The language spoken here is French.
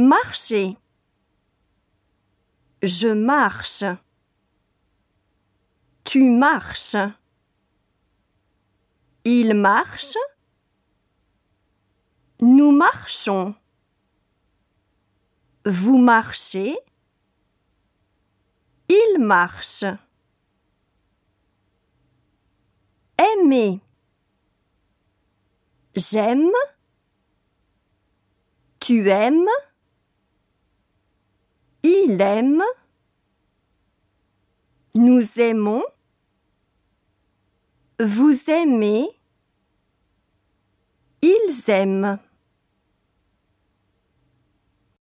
Marcher. Je marche. Tu marches. Il marche. Nous marchons. Vous marchez. Il marche. Aimer. J'aime. Tu aimes. Il aime. Nous aimons. Vous aimez. Ils aiment.